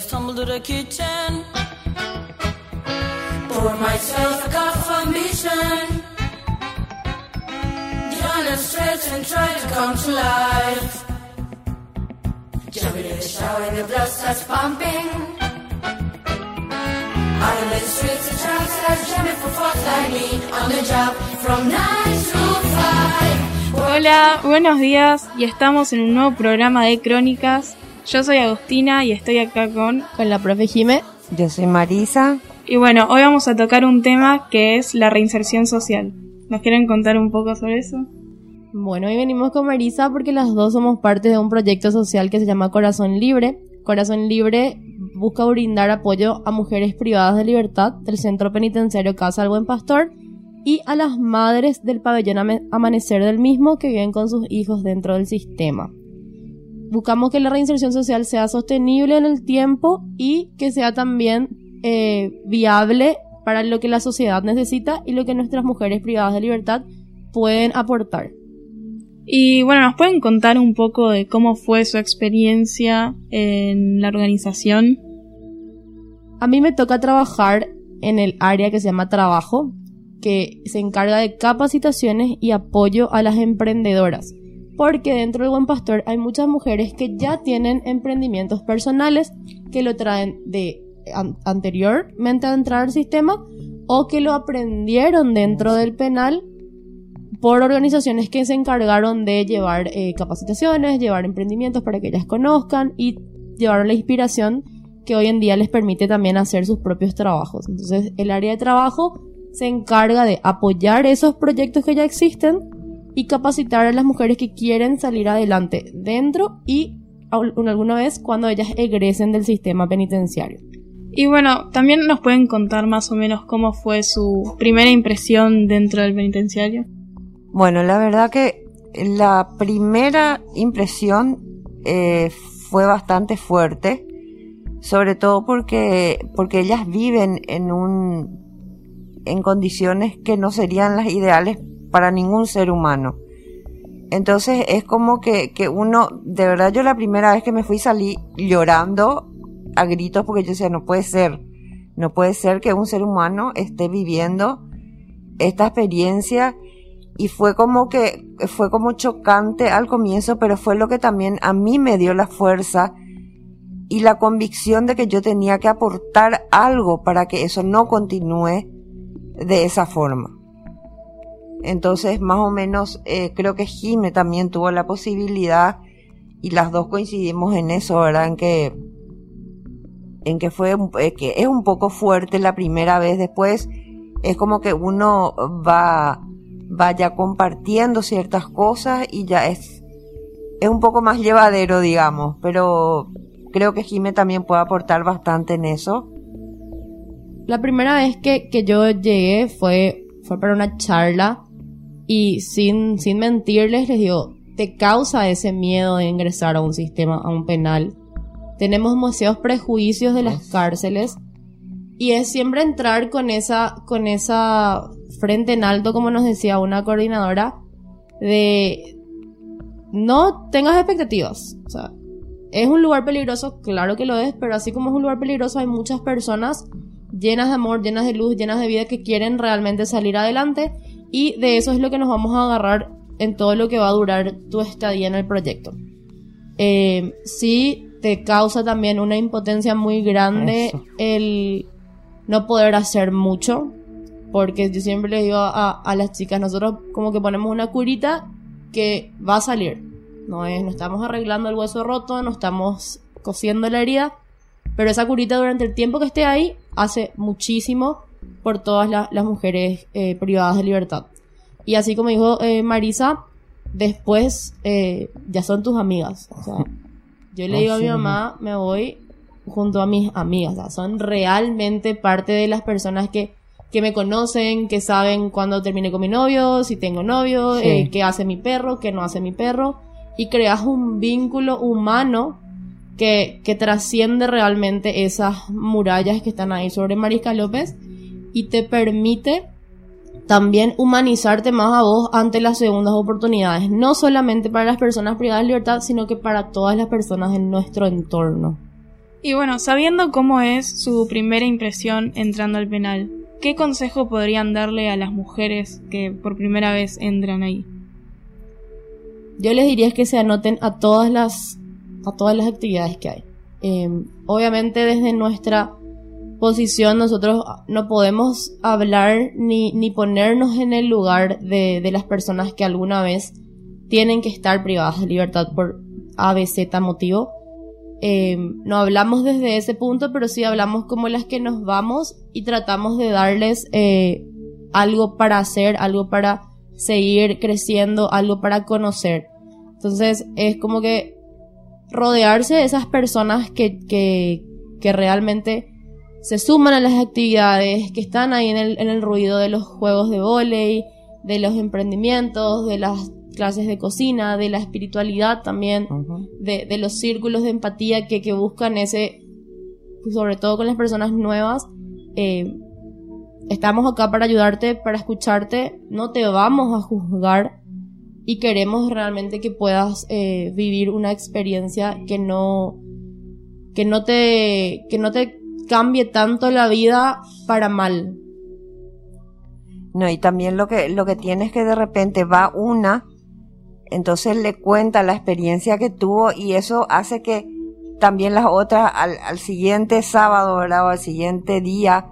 stumble to the kitchen. Pour myself a cup of ambition. Get on and stretch and try to come to life. Jump in the shower and the blood starts pumping. Out in the streets, the tracks start jamming for folks like me on the job from 9 to 5. Hola, buenos días y estamos en un nuevo programa de crónicas. Yo soy Agustina y estoy acá con... Con la profe Jime. Yo soy Marisa. Y bueno, hoy vamos a tocar un tema que es la reinserción social. ¿Nos quieren contar un poco sobre eso? Bueno, hoy venimos con Marisa porque las dos somos parte de un proyecto social que se llama Corazón Libre. Corazón Libre busca brindar apoyo a mujeres privadas de libertad del Centro Penitenciario Casa del Buen Pastor y a las madres del pabellón Amanecer del mismo que viven con sus hijos dentro del sistema. Buscamos que la reinserción social sea sostenible en el tiempo y que sea también eh, viable para lo que la sociedad necesita y lo que nuestras mujeres privadas de libertad pueden aportar. Y bueno, ¿nos pueden contar un poco de cómo fue su experiencia en la organización? A mí me toca trabajar en el área que se llama trabajo, que se encarga de capacitaciones y apoyo a las emprendedoras. Porque dentro del Buen Pastor hay muchas mujeres que ya tienen emprendimientos personales que lo traen de an- anteriormente a entrar al sistema o que lo aprendieron dentro del penal por organizaciones que se encargaron de llevar eh, capacitaciones, llevar emprendimientos para que ellas conozcan y llevar la inspiración que hoy en día les permite también hacer sus propios trabajos. Entonces, el área de trabajo se encarga de apoyar esos proyectos que ya existen y capacitar a las mujeres que quieren salir adelante dentro y al- alguna vez cuando ellas egresen del sistema penitenciario. Y bueno, también nos pueden contar más o menos cómo fue su primera impresión dentro del penitenciario. Bueno, la verdad que la primera impresión eh, fue bastante fuerte, sobre todo porque, porque ellas viven en un, en condiciones que no serían las ideales para ningún ser humano. Entonces es como que, que uno, de verdad yo la primera vez que me fui salí llorando a gritos porque yo decía, no puede ser, no puede ser que un ser humano esté viviendo esta experiencia y fue como que fue como chocante al comienzo, pero fue lo que también a mí me dio la fuerza y la convicción de que yo tenía que aportar algo para que eso no continúe de esa forma. Entonces, más o menos, eh, creo que Jime también tuvo la posibilidad y las dos coincidimos en eso, ¿verdad? En que, en que fue, eh, que es un poco fuerte la primera vez, después es como que uno va, vaya compartiendo ciertas cosas y ya es, es un poco más llevadero, digamos, pero creo que Jime también puede aportar bastante en eso. La primera vez que, que yo llegué fue, fue para una charla y sin, sin mentirles les digo, te causa ese miedo de ingresar a un sistema, a un penal. Tenemos demasiados prejuicios de las cárceles y es siempre entrar con esa, con esa frente en alto, como nos decía una coordinadora, de no tengas expectativas. O sea, es un lugar peligroso, claro que lo es, pero así como es un lugar peligroso, hay muchas personas llenas de amor, llenas de luz, llenas de vida que quieren realmente salir adelante y de eso es lo que nos vamos a agarrar en todo lo que va a durar tu estadía en el proyecto. Eh, sí, te causa también una impotencia muy grande Eso. el no poder hacer mucho, porque yo siempre les digo a, a las chicas, nosotros como que ponemos una curita que va a salir. No es, no estamos arreglando el hueso roto, no estamos cosiendo la herida, pero esa curita durante el tiempo que esté ahí hace muchísimo por todas la- las mujeres eh, privadas de libertad. Y así como dijo eh, Marisa, después eh, ya son tus amigas. O sea, yo le digo a mi sí. mamá, me voy junto a mis amigas. O sea, son realmente parte de las personas que, que me conocen, que saben cuándo terminé con mi novio, si tengo novio, Sí. eh, qué hace mi perro, qué no hace mi perro. Y creas un vínculo humano que, que trasciende realmente esas murallas que están ahí sobre Marisca López y te permite también humanizarte más a vos ante las segundas oportunidades, no solamente para las personas privadas de libertad, sino que para todas las personas en nuestro entorno. Y bueno, sabiendo cómo es su primera impresión entrando al penal, ¿qué consejo podrían darle a las mujeres que por primera vez entran ahí? Yo les diría que se anoten a todas las, a todas las actividades que hay. Em, obviamente desde nuestra posición nosotros no podemos hablar ni, ni ponernos en el lugar de, de, las personas que alguna vez tienen que estar privadas de libertad por ABC motivo. Eh, no hablamos desde ese punto, pero sí hablamos como las que nos vamos y tratamos de darles eh, algo para hacer, algo para seguir creciendo, algo para conocer. Entonces es como que rodearse de esas personas que, que, que realmente se suman a las actividades, que están ahí en el, en el ruido de los juegos de volei, de los emprendimientos, de las clases de cocina, de la espiritualidad también, de, de, los círculos de empatía que, que, buscan ese, sobre todo con las personas nuevas. Eh, estamos acá para ayudarte, para escucharte, no te vamos a juzgar y queremos realmente que puedas eh, vivir una experiencia que no, que no te, que no te cambie tanto la vida para mal. No, y también lo que, lo que tienes que de repente va una entonces le cuenta la experiencia que tuvo y eso hace que también las otras al, siguiente sábado, ¿verdad? O al siguiente día,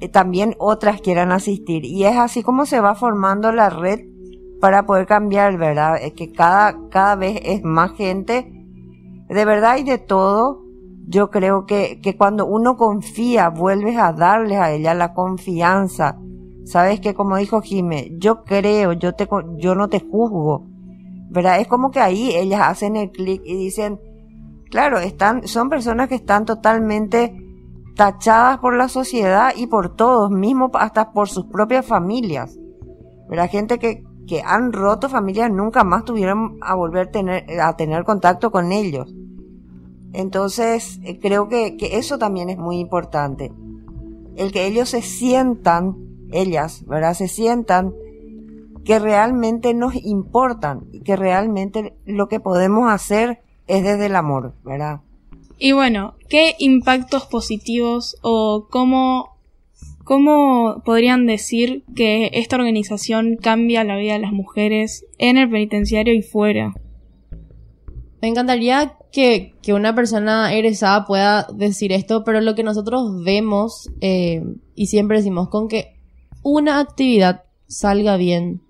eh, también otras quieran asistir. Y es así como se va formando la red para poder cambiar, ¿verdad? Es que cada, cada vez es más gente. De verdad y de todo, yo creo que, que cuando uno confía, vuelves a darles a ella la confianza. Sabes que como dijo Jime, yo creo, yo te, yo no te juzgo ¿verdad? Es como que ahí ellas hacen el clic y dicen, claro, están, son personas que están totalmente tachadas por la sociedad y por todos, mismo hasta por sus propias familias. ¿Verdad? Gente que, que han roto familias nunca más tuvieron a volver a tener, a tener contacto con ellos. Entonces, eh, creo que, eso también es muy importante. El que ellos se sientan, ellas, ¿verdad? Se sientan que realmente nos importan y que realmente lo que podemos hacer es desde el amor, ¿verdad? Y bueno, ¿qué impactos positivos o cómo, cómo podrían decir que esta organización cambia la vida de las mujeres en el penitenciario y fuera? Me encantaría que, que una persona egresada pueda decir esto, pero lo que nosotros vemos eh, y siempre decimos con que una actividad salga bien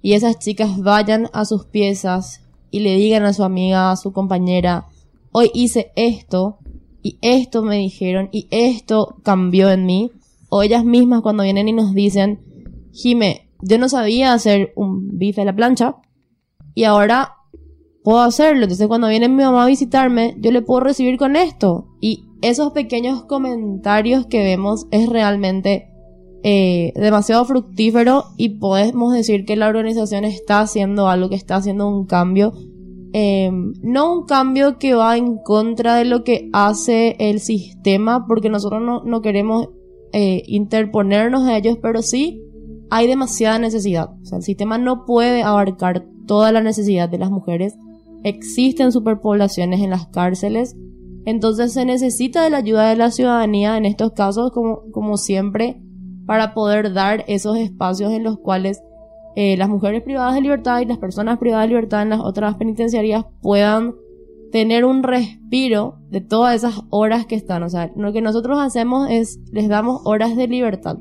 y esas chicas vayan a sus piezas y le digan a su amiga, a su compañera, hoy hice esto y esto me dijeron y esto cambió en mí. O ellas mismas cuando vienen y nos dicen, Jime, yo no sabía hacer un bife a la plancha y ahora puedo hacerlo. Entonces cuando viene mi mamá a visitarme, yo le puedo recibir con esto. Y esos pequeños comentarios que vemos es realmente eh, demasiado fructífero y podemos decir que la organización está haciendo algo, que está haciendo un cambio. Eh, no un cambio que va en contra de lo que hace el sistema, porque nosotros no, no queremos eh, interponernos a ellos, pero sí hay demasiada necesidad. O sea, el sistema no puede abarcar toda la necesidad de las mujeres. Existen superpoblaciones en las cárceles. Entonces se necesita de la ayuda de la ciudadanía en estos casos, como, como siempre para poder dar esos espacios en los cuales eh, las mujeres privadas de libertad y las personas privadas de libertad en las otras penitenciarías puedan tener un respiro de todas esas horas que están. O sea, lo que nosotros hacemos es les damos horas de libertad.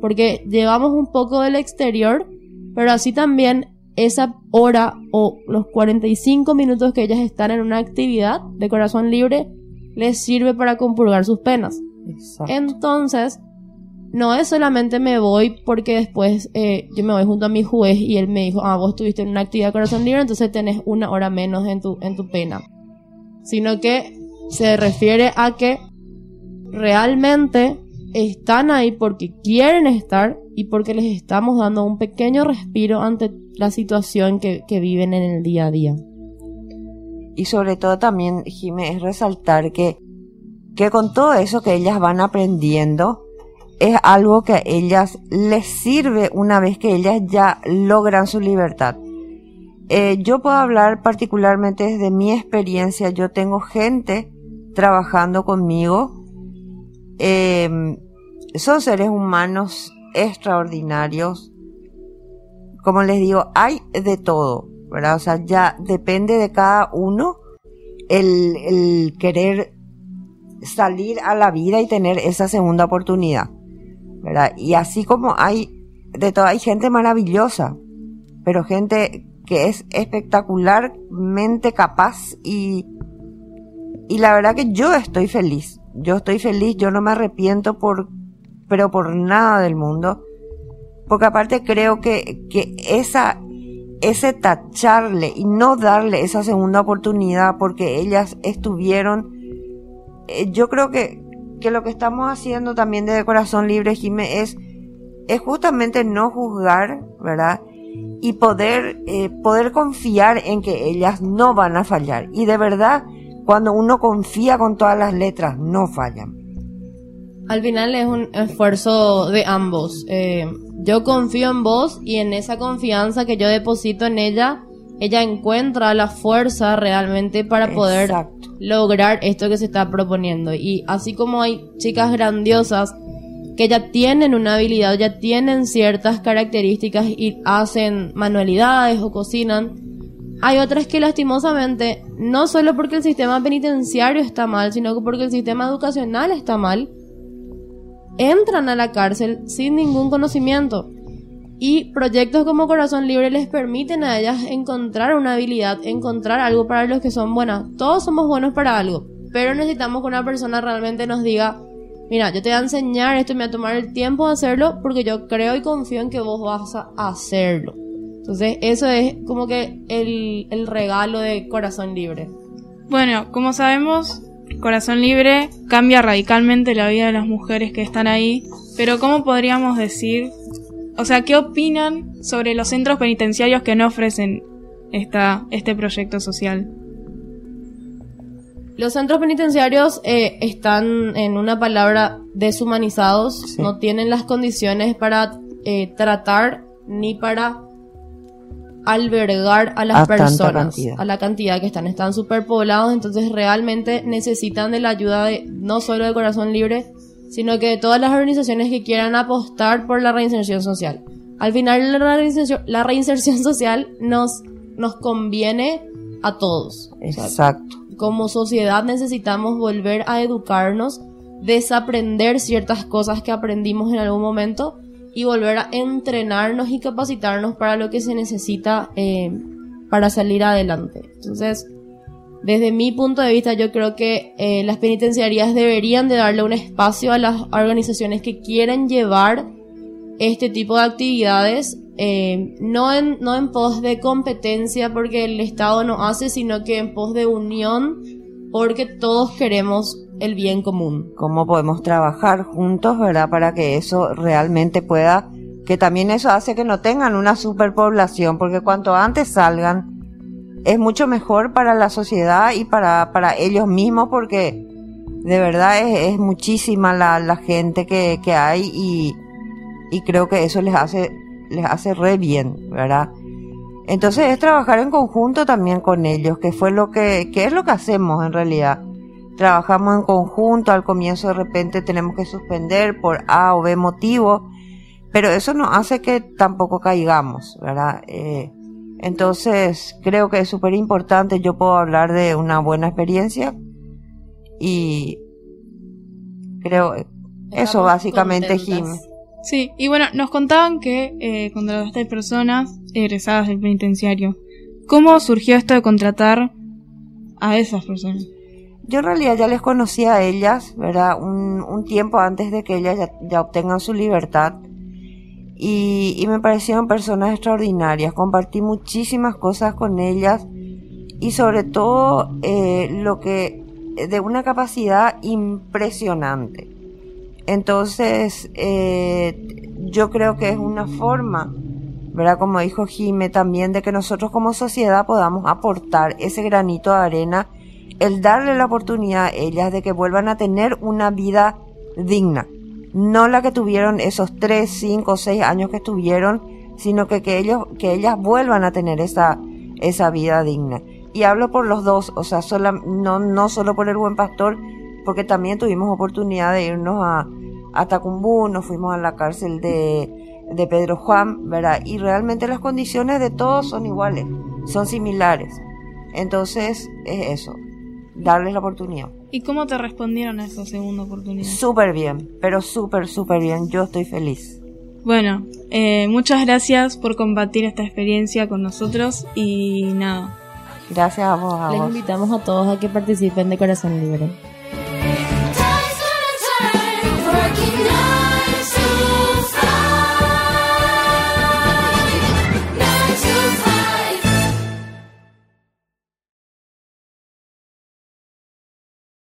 Porque llevamos un poco del exterior, pero así también esa hora o los 45 minutos que ellas están en una actividad de corazón libre les sirve para compurgar sus penas. Entonces, no es solamente me voy porque después eh, yo me voy junto a mi juez y él me dijo, ah, vos estuviste en una actividad corazón libre, entonces tenés una hora menos en tu, en tu pena. Sino que se refiere a que realmente están ahí porque quieren estar y porque les estamos dando un pequeño respiro ante la situación que, que viven en el día a día. Y sobre todo también, Jimé, es resaltar que, que con todo eso que ellas van aprendiendo, es algo que a ellas les sirve una vez que ellas ya logran su libertad. Eh, yo puedo hablar particularmente desde mi experiencia. Yo tengo gente trabajando conmigo. Eh, son seres humanos extraordinarios. Como les digo, hay de todo, ¿verdad? O sea, ya depende de cada uno el, querer salir a la vida y tener esa segunda oportunidad, ¿verdad? Y así como hay de todo, hay gente maravillosa, pero gente que es espectacularmente capaz y, y la verdad que yo estoy feliz. Yo estoy feliz, yo no me arrepiento por, pero por nada del mundo. Porque aparte creo que, que esa, ese tacharle y no darle esa segunda oportunidad porque ellas estuvieron, eh, yo creo que, que lo que estamos haciendo también de Corazón Libre, Jime, es, es justamente no juzgar, ¿verdad? Y poder, eh, poder confiar en que ellas no van a fallar. Y de verdad, cuando uno confía con todas las letras, no fallan. Al final es un esfuerzo de ambos. Eh, yo confío en vos y en esa confianza que yo deposito en ella, ella encuentra la fuerza realmente para poder lograr esto que se está proponiendo. Y así como hay chicas grandiosas que ya tienen una habilidad, ya tienen ciertas características y hacen manualidades o cocinan, hay otras que lastimosamente, no solo porque el sistema penitenciario está mal, sino que porque el sistema educacional está mal, entran a la cárcel sin ningún conocimiento. Y proyectos como Corazón Libre les permiten a ellas encontrar una habilidad, encontrar algo para los que son buenas. Todos somos buenos para algo, pero necesitamos que una persona realmente nos diga, mira, yo te voy a enseñar esto me voy a tomar el tiempo de hacerlo porque yo creo y confío en que vos vas a hacerlo. Entonces, eso es como que el, el regalo de Corazón Libre. Bueno, como sabemos, Corazón Libre cambia radicalmente la vida de las mujeres que están ahí, pero ¿cómo podríamos decir? O sea, ¿qué opinan sobre los centros penitenciarios que no ofrecen esta, este proyecto social? Los centros penitenciarios eh, están, en una palabra, deshumanizados, Sí. no tienen las condiciones para eh, tratar ni para albergar a las A personas, a la cantidad que están. Están superpoblados, entonces realmente necesitan de la ayuda de no solo de Corazón Libre, sino que de todas las organizaciones que quieran apostar por la reinserción social. Al final la reinserción, la reinserción social nos, nos conviene a todos. O sea, Exacto. como sociedad necesitamos volver a educarnos, desaprender ciertas cosas que aprendimos en algún momento y volver a entrenarnos y capacitarnos para lo que se necesita eh, para salir adelante. Entonces, desde mi punto de vista, yo creo que eh, las penitenciarías deberían de darle un espacio a las organizaciones que quieren llevar este tipo de actividades, eh, no, en, no en pos de competencia porque el Estado no hace, sino que en pos de unión porque todos queremos el bien común. cómo podemos trabajar juntos, ¿verdad? Para que eso realmente pueda, que también eso hace que no tengan una superpoblación, porque cuanto antes salgan, es mucho mejor para la sociedad y para, para ellos mismos, porque de verdad es, muchísima la, la gente que, que hay y, y creo que eso les hace, les hace re bien, ¿verdad? Entonces es trabajar en conjunto también con ellos, que fue lo que, que es lo que hacemos en realidad trabajamos en conjunto, al comienzo de repente tenemos que suspender por A o B motivo, pero eso no hace que tampoco caigamos, ¿verdad? Eh, entonces creo que es súper importante, yo puedo hablar de una buena experiencia y creo eso básicamente, Jim. Sí, y bueno, nos contaban que eh, contrataste personas egresadas del penitenciario. ¿Cómo surgió esto de contratar a esas personas? Yo en realidad ya les conocía a ellas, ¿verdad? Un, un tiempo antes de que ellas ya, obtengan su libertad. Y, y me parecieron personas extraordinarias. Compartí muchísimas cosas con ellas y sobre todo eh, lo que de una capacidad impresionante. Entonces, eh, yo creo que es una forma, ¿verdad? Como dijo Jime también, de que nosotros como sociedad podamos aportar ese granito de arena el darle la oportunidad a ellas de que vuelvan a tener una vida digna. No la que tuvieron esos tres, cinco, seis años que estuvieron, sino que, que ellos, que ellas vuelvan a tener esa, esa vida digna. Y hablo por los dos, o sea, sola, no, no solo por el buen pastor, porque también tuvimos oportunidad de irnos a, a Tacumbú, nos fuimos a la cárcel de, de Pedro Juan, ¿verdad? Y realmente las condiciones de todos son iguales, son similares. Entonces, es eso, darles la oportunidad. ¿Y cómo te respondieron a esa segunda oportunidad? Súper bien, pero súper, súper bien. Yo estoy feliz. Bueno, eh, muchas gracias por compartir esta experiencia con nosotros y nada. Gracias a vos, a Les vos. invitamos a todos a que participen de Corazón Libre.